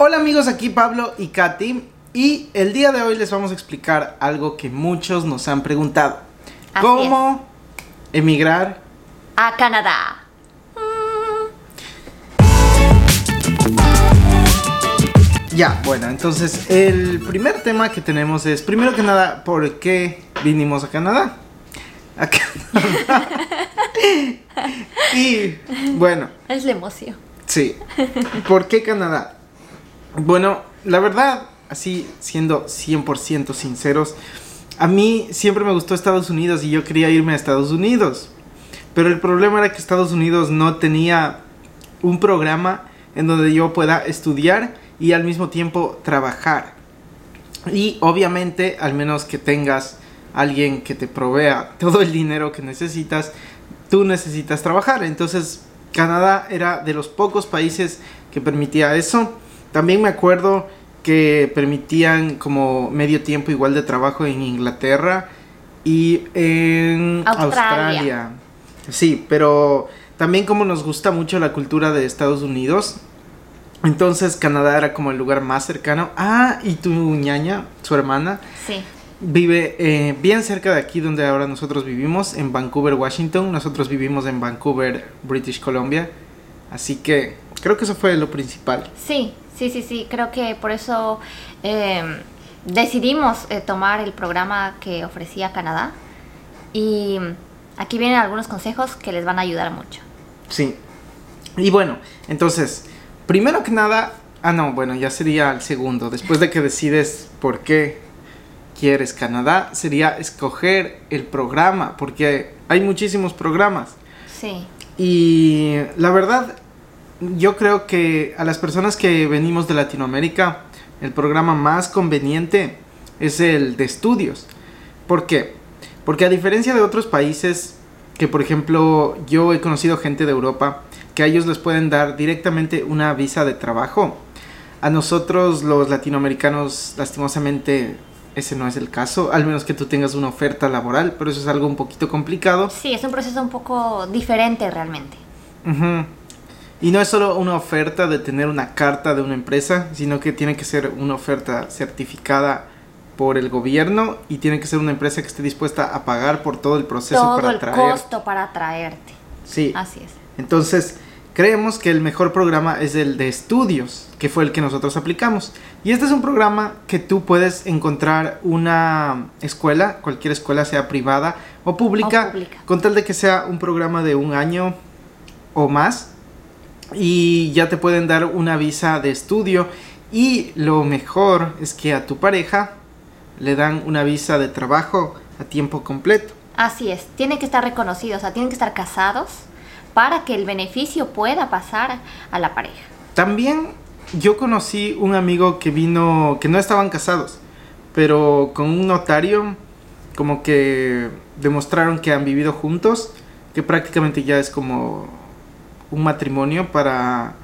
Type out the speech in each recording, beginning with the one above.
Hola amigos, aquí Pablo y Katy y el día de hoy les vamos a explicar algo que muchos nos han preguntado. Así ¿Cómo emigrar? A Canadá. Ya, bueno, entonces el primer tema que tenemos es, primero que nada, ¿por qué vinimos a Canadá? A Canadá. y bueno, Es la emoción. Sí. ¿Por qué Canadá? Bueno, la verdad, así siendo 100% sinceros, a mí siempre me gustó Estados Unidos y yo quería irme a Estados Unidos. Pero el problema era que Estados Unidos no tenía un programa en donde yo pueda estudiar y al mismo tiempo trabajar. Y obviamente, al menos que tengas alguien que te provea todo el dinero que necesitas, tú necesitas trabajar. Entonces, Canadá era de los pocos países que permitía eso. También me acuerdo que permitían como medio tiempo igual de trabajo en Inglaterra y en Australia. Australia. Sí, pero también como nos gusta mucho la cultura de Estados Unidos, entonces Canadá era como el lugar más cercano. Ah, y tu ñaña, su hermana, Sí. vive eh, bien cerca de aquí donde ahora nosotros vivimos, en Vancouver, Washington. Nosotros vivimos en Vancouver, British Columbia. Así que creo que eso fue lo principal. Sí, sí, sí, sí. Creo que por eso eh, decidimos eh, tomar el programa que ofrecía Canadá. Y aquí vienen algunos consejos que les van a ayudar mucho. Sí. Y bueno, entonces, primero que nada, ah no, bueno, ya sería el segundo. Después de que decides por qué quieres Canadá, sería escoger el programa, porque hay muchísimos programas. Sí. Y la verdad, yo creo que a las personas que venimos de Latinoamérica, el programa más conveniente es el de estudios. ¿Por qué? Porque a diferencia de otros países, que por ejemplo yo he conocido gente de Europa, que a ellos les pueden dar directamente una visa de trabajo. A nosotros los latinoamericanos, lastimosamente, ese no es el caso, al menos que tú tengas una oferta laboral, pero eso es algo un poquito complicado. Sí, es un proceso un poco diferente realmente. Y no es solo una oferta de tener una carta de una empresa, sino que tiene que ser una oferta certificada por el gobierno y tiene que ser una empresa que esté dispuesta a pagar por todo el proceso Todo para el traer. costo para traerte. Sí. Así es. Entonces, creemos que el mejor programa es el de estudios, que fue el que nosotros aplicamos. Y este es un programa que tú puedes encontrar una escuela, cualquier escuela sea privada o pública, O pública. con tal de que sea un programa de un año o más. Y ya te pueden dar una visa de estudio. Y lo mejor es que a tu pareja le dan una visa de trabajo a tiempo completo. Así es, tienen que estar reconocidos, o sea, tienen que estar casados para que el beneficio pueda pasar a la pareja. También yo conocí un amigo que vino, que no estaban casados, pero con un notario como que demostraron que han vivido juntos, que prácticamente ya es como un matrimonio para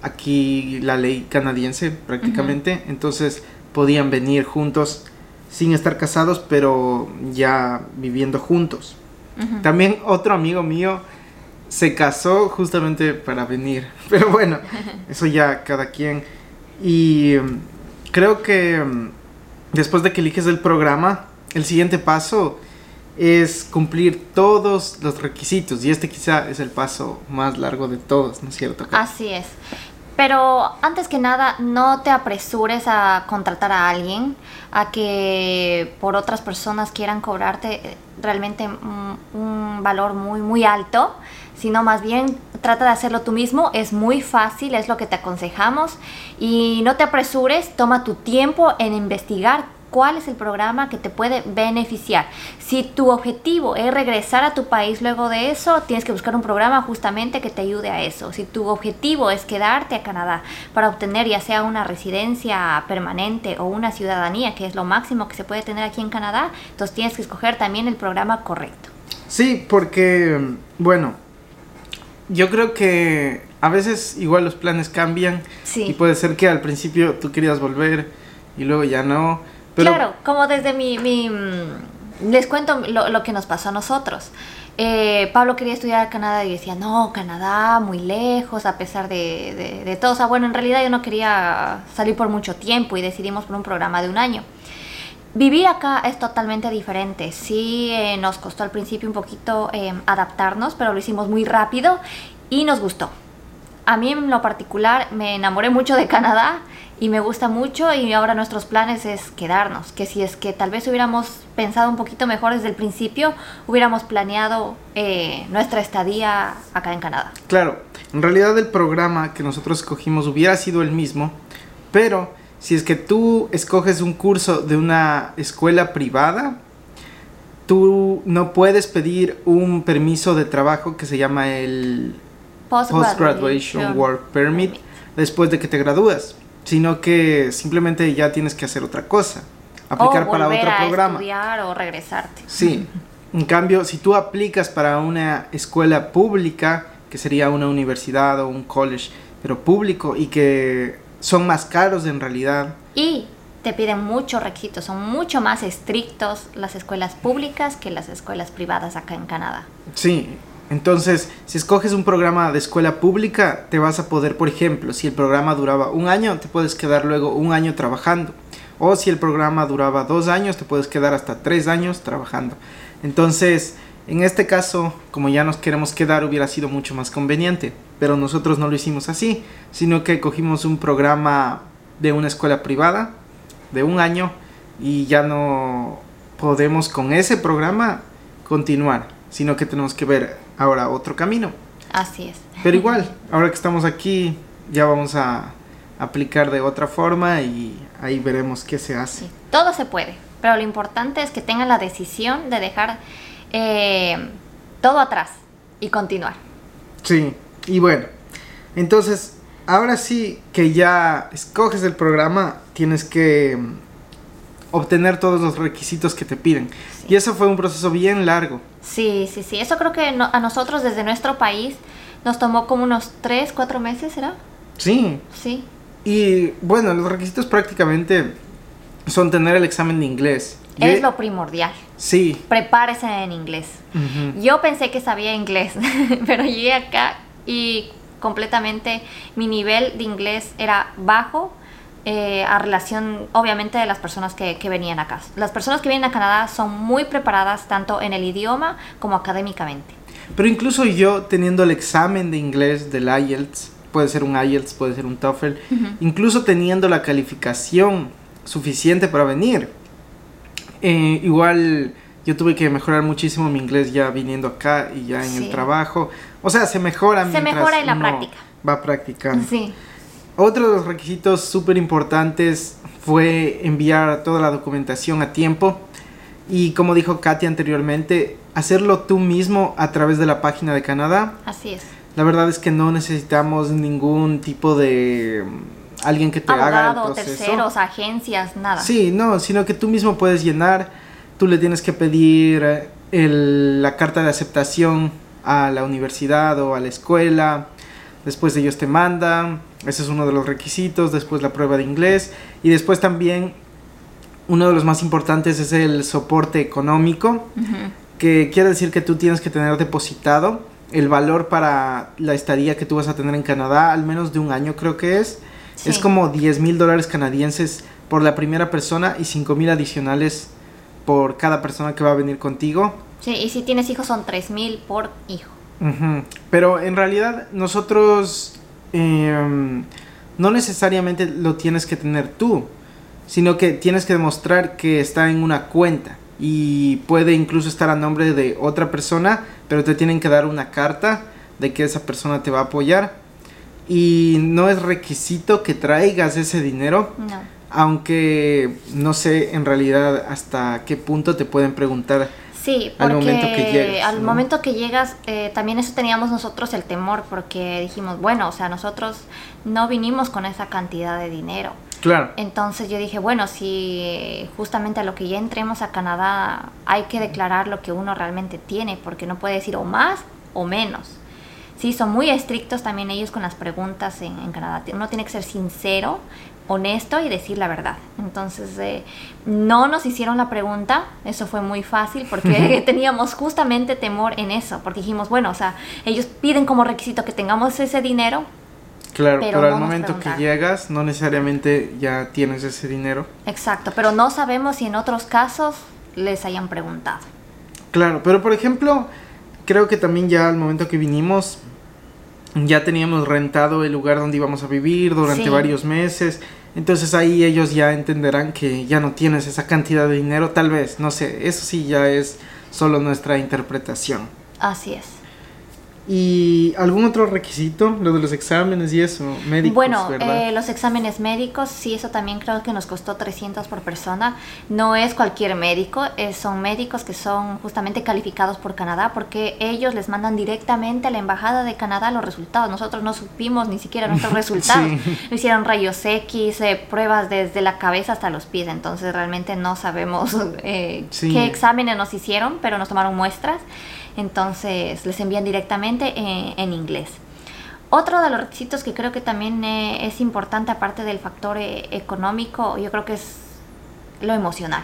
aquí la ley canadiense prácticamente, entonces podían venir juntos sin estar casados, pero ya viviendo juntos. Ujú. También otro amigo mío se casó justamente para venir. Pero bueno, eso ya cada quien. Y mm, creo que mm, después de que eliges el programa, el siguiente paso es cumplir todos los requisitos. Y este quizá es el paso más largo de todos, ¿no es cierto? Así es. Pero antes que nada, no te apresures a contratar a alguien, a que por otras personas quieran cobrarte eh, realmente un, un valor muy, muy alto, sino más bien trata de hacerlo tú mismo, es muy fácil, es lo que te aconsejamos. Y no te apresures, toma tu tiempo en investigar cuál es el programa que te puede beneficiar. Si tu objetivo es regresar a tu país luego de eso, tienes que buscar un programa justamente que te ayude a eso. Si tu objetivo es quedarte a Canadá para obtener ya sea una residencia permanente o una ciudadanía, que es lo máximo que se puede tener aquí en Canadá, entonces tienes que escoger también el programa correcto. Sí, porque, bueno, yo creo que a veces igual los planes cambian. Sí. Y puede ser que al principio tú querías volver y luego ya no. Claro, como desde mi, mi, mm, Les cuento lo, lo que nos pasó a nosotros. Eh, Pablo quería estudiar a Canadá y decía, no, Canadá, muy lejos, a pesar de, de, de, todo. O sea, bueno, en realidad yo no quería salir por mucho tiempo y decidimos por un programa de un año. Vivir acá es totalmente diferente. Sí, eh, nos costó al principio un poquito eh, adaptarnos, pero lo hicimos muy rápido y nos gustó. A mí en lo particular me enamoré mucho de Canadá y me gusta mucho y ahora nuestros planes es quedarnos, que si es que tal vez hubiéramos pensado un poquito mejor desde el principio, hubiéramos planeado eh, nuestra estadía acá en Canadá. Claro, en realidad el programa que nosotros escogimos hubiera sido el mismo, pero si es que tú escoges un curso de una escuela privada, tú no puedes pedir un permiso de trabajo que se llama el Post-Graduation Post Work Permit después de que te gradúas, sino que simplemente ya tienes que hacer otra cosa, aplicar o para otro a programa. Estudiar o regresarte. Sí. En cambio, si tú aplicas para una escuela pública, que sería una universidad o un college, pero público y que son más caros en realidad. Y te piden muchos requisitos, son mucho más estrictos las escuelas públicas que las escuelas privadas acá en Canadá. Sí, entonces si escoges un programa de escuela pública, te vas a poder, por ejemplo, si el programa duraba un año, te puedes quedar luego un año trabajando. O si el programa duraba dos años, te puedes quedar hasta tres años trabajando. Entonces, en este caso, como ya nos queremos quedar, hubiera sido mucho más conveniente. Pero nosotros no lo hicimos así, sino que cogimos un programa de una escuela privada de un año y ya no podemos con ese programa continuar, sino que tenemos que ver ahora otro camino. Así es. Pero igual, ahora que estamos aquí, ya vamos a aplicar de otra forma y ahí veremos qué se hace. Sí, todo se puede, pero lo importante es que tengan la decisión de dejar eh, todo atrás y continuar. Sí, y bueno, entonces, ahora sí que ya escoges el programa, tienes que obtener todos los requisitos que te piden. Sí. Y eso fue un proceso bien largo. Sí, sí, sí. Eso creo que no- a nosotros desde nuestro país nos tomó como unos 3, 4 meses, ¿será? Sí, Sí. y bueno, los requisitos prácticamente son tener el examen de inglés. Yo- Es lo primordial. Sí. Prepárese en inglés. Yo pensé que sabía inglés, pero llegué acá y completamente mi nivel de inglés era bajo eh, a relación, obviamente, de las personas que, que venían acá. Las personas que vienen a Canadá son muy preparadas tanto en el idioma como académicamente. Pero incluso yo teniendo el examen de inglés del IELTS, puede ser un IELTS, puede ser un TOEFL, incluso teniendo la calificación suficiente para venir, eh, igual yo tuve que mejorar muchísimo mi inglés ya viniendo acá y ya en Sí. el trabajo. O sea, se mejora Se mejora en la práctica. Va practicando. Sí, Otro de los requisitos súper importantes fue enviar toda la documentación a tiempo y como dijo Katy anteriormente, hacerlo tú mismo a través de la página de Canadá. así es. La verdad es que no necesitamos ningún tipo de mm, alguien que te haga el Abogado, proceso. terceros, agencias, nada. Sí, no, sino que tú mismo puedes llenar, tú le tienes que pedir eh, el- la carta de aceptación a la universidad o a la escuela, después ellos te mandan, ese es uno de los requisitos, después la prueba de inglés y después también uno de los más importantes es el soporte económico, que quiere decir que tú tienes que tener depositado el valor para la estadía que tú vas a tener en Canadá, al menos de un año creo que es. Sí. Es como 10 mil dólares canadienses por la primera persona y 5 mil adicionales por cada persona que va a venir contigo. Sí, y si tienes hijos son 3 mil por hijo. Ujú. Pero en realidad nosotros em, no necesariamente lo tienes que tener tú, sino que tienes que demostrar que está en una cuenta y puede incluso estar a nombre de otra persona, pero te tienen que dar una carta de que esa persona te va a apoyar y no es requisito que traigas ese dinero, No. aunque no sé en realidad hasta qué punto te pueden preguntar Sí, porque Al momento que llegas, al ¿no? momento que llegas, eh, también eso teníamos nosotros el temor, porque dijimos, bueno, o sea, nosotros no vinimos con esa cantidad de dinero. Claro. Entonces yo dije, bueno, si justamente a lo que ya entremos a Canadá hay que declarar lo que uno realmente tiene, porque no puede decir o más o menos. Sí, son muy estrictos también ellos con las preguntas en, en Canadá. Uno tiene que ser sincero, honesto y decir la verdad. Entonces, eh, no nos hicieron la pregunta, eso fue muy fácil porque teníamos justamente temor en eso, porque dijimos, bueno, o sea, ellos piden como requisito que tengamos ese dinero. Claro, pero, al momento que llegas no necesariamente ya tienes ese dinero. Exacto, pero no sabemos si en otros casos les hayan preguntado. Claro, pero por ejemplo, creo que también ya al momento que vinimos ya teníamos rentado el lugar donde íbamos a vivir durante varios meses. Entonces ahí ellos ya entenderán que ya no tienes esa cantidad de dinero, tal vez, no sé, eso sí ya es solo nuestra interpretación. Así es. ¿Y algún otro requisito? Lo de los exámenes y eso, médicos, Bueno, eh, los exámenes médicos, sí, eso también creo que nos costó 300 por persona. No es cualquier médico, son médicos que son justamente calificados por Canadá porque ellos les mandan directamente a la Embajada de Canadá los resultados. Nosotros no supimos ni siquiera nuestros resultados. Hicieron rayos X, eh, pruebas desde la cabeza hasta los pies, entonces realmente no sabemos eh, qué exámenes nos hicieron, pero nos tomaron muestras entonces les envían directamente en, inglés. Otro de los requisitos que creo que también eh, es importante, aparte del factor eh, económico, yo creo que es lo emocional.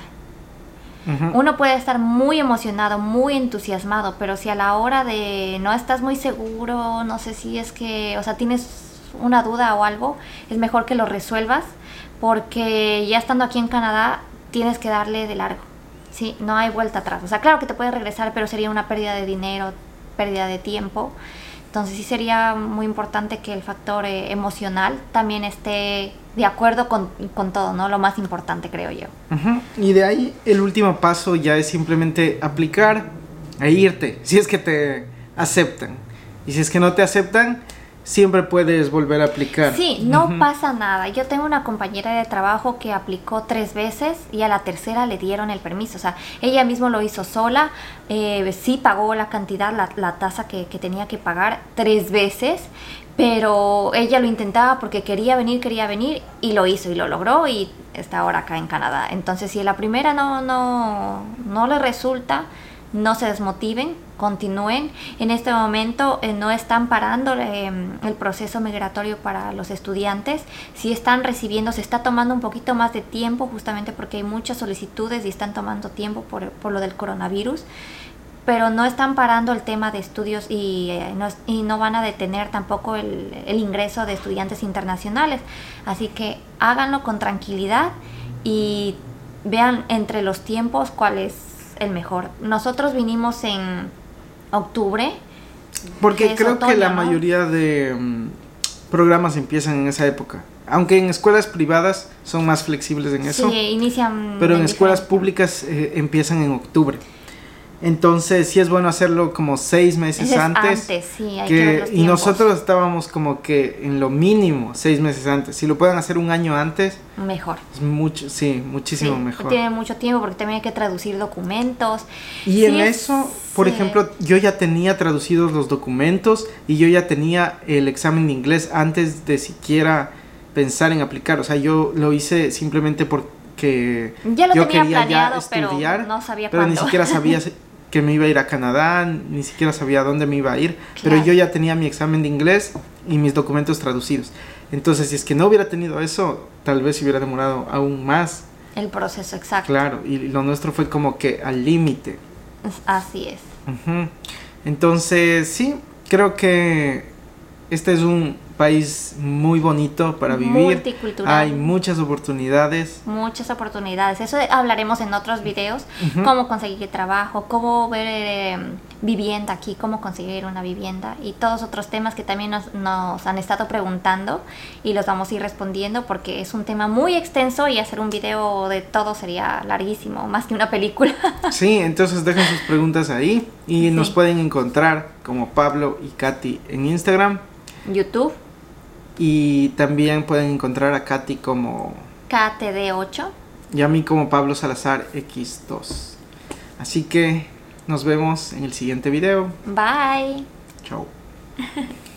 Uno puede estar muy emocionado, muy entusiasmado, pero si a la hora de no estás muy seguro, no sé si es que, o sea, tienes una duda o algo, es mejor que lo resuelvas, porque ya estando aquí en Canadá, tienes que darle de largo. Sí, no hay vuelta atrás. O sea, claro que te puedes regresar, pero sería una pérdida de dinero, pérdida de tiempo. Entonces sí sería muy importante que el factor eh, emocional también esté de acuerdo con, todo, ¿no? Lo más importante, creo yo. Y de ahí el último paso ya es simplemente aplicar e irte, si es que te aceptan. Y si es que no te aceptan, siempre puedes volver a aplicar. Sí, no pasa nada. Yo tengo una compañera de trabajo que aplicó tres veces y a la tercera le dieron el permiso. O sea, ella mismo lo hizo sola, eh, sí pagó la cantidad, la, tasa que, que, tenía que pagar tres veces, pero ella lo intentaba porque quería venir, quería venir y lo hizo y lo logró y está ahora acá en Canadá. Entonces, si la primera no, no, no le resulta, no se desmotiven, continúen. En este momento eh, no están parando eh, el proceso migratorio para los estudiantes, si están recibiendo, se está tomando un poquito más de tiempo justamente porque hay muchas solicitudes y están tomando tiempo por, lo del coronavirus pero no están parando el tema de estudios y, eh, no, y no, van a detener tampoco el, ingreso de estudiantes internacionales. Así que háganlo con tranquilidad y vean entre los tiempos cuál es el mejor. Nosotros vinimos en octubre. Porque creo que la mayoría de mm, programas empiezan en esa época. Aunque en escuelas privadas son más flexibles en eso. Sí, inician. Pero en escuelas públicas eh, empiezan en octubre. Entonces sí es bueno hacerlo como seis meses antes. antes sí, hay que, y nosotros estábamos como que en lo mínimo seis meses antes. Si lo pueden hacer un año antes. Mejor. Es mucho, sí, muchísimo mejor. Tiene mucho tiempo porque también hay que traducir documentos. Y en eso, por ejemplo, yo ya tenía traducidos los documentos y yo ya tenía el examen de inglés antes de siquiera pensar en aplicar. O sea, yo lo hice simplemente porque ya lo yo tenía quería ya estudiar, pero no sabía pero ni siquiera sabía que me iba a ir a Canadá, ni siquiera sabía dónde me iba a ir, pero yo ya tenía mi examen de inglés y mis documentos traducidos. Entonces, si es que no hubiera tenido eso, tal vez hubiera demorado aún más. El proceso, exacto. Claro, y lo nuestro fue como que al límite. Así es. Entonces, sí, creo que este es un país muy bonito para vivir. Multicultural. Hay muchas oportunidades. Muchas oportunidades. Eso hablaremos en otros videos. Cómo conseguir trabajo, cómo ver eh, vivienda aquí, cómo conseguir una vivienda y todos otros temas que también nos, nos, han estado preguntando y los vamos a ir respondiendo porque es un tema muy extenso y hacer un video de todo sería larguísimo, más que una película. sí, entonces dejen sus preguntas ahí y nos pueden encontrar como Pablo y Katy en Instagram. YouTube. Y también pueden encontrar a Katy como KTD8 y a mí como Pablo Salazar X2. Así que nos vemos en el siguiente video. Bye. Chao.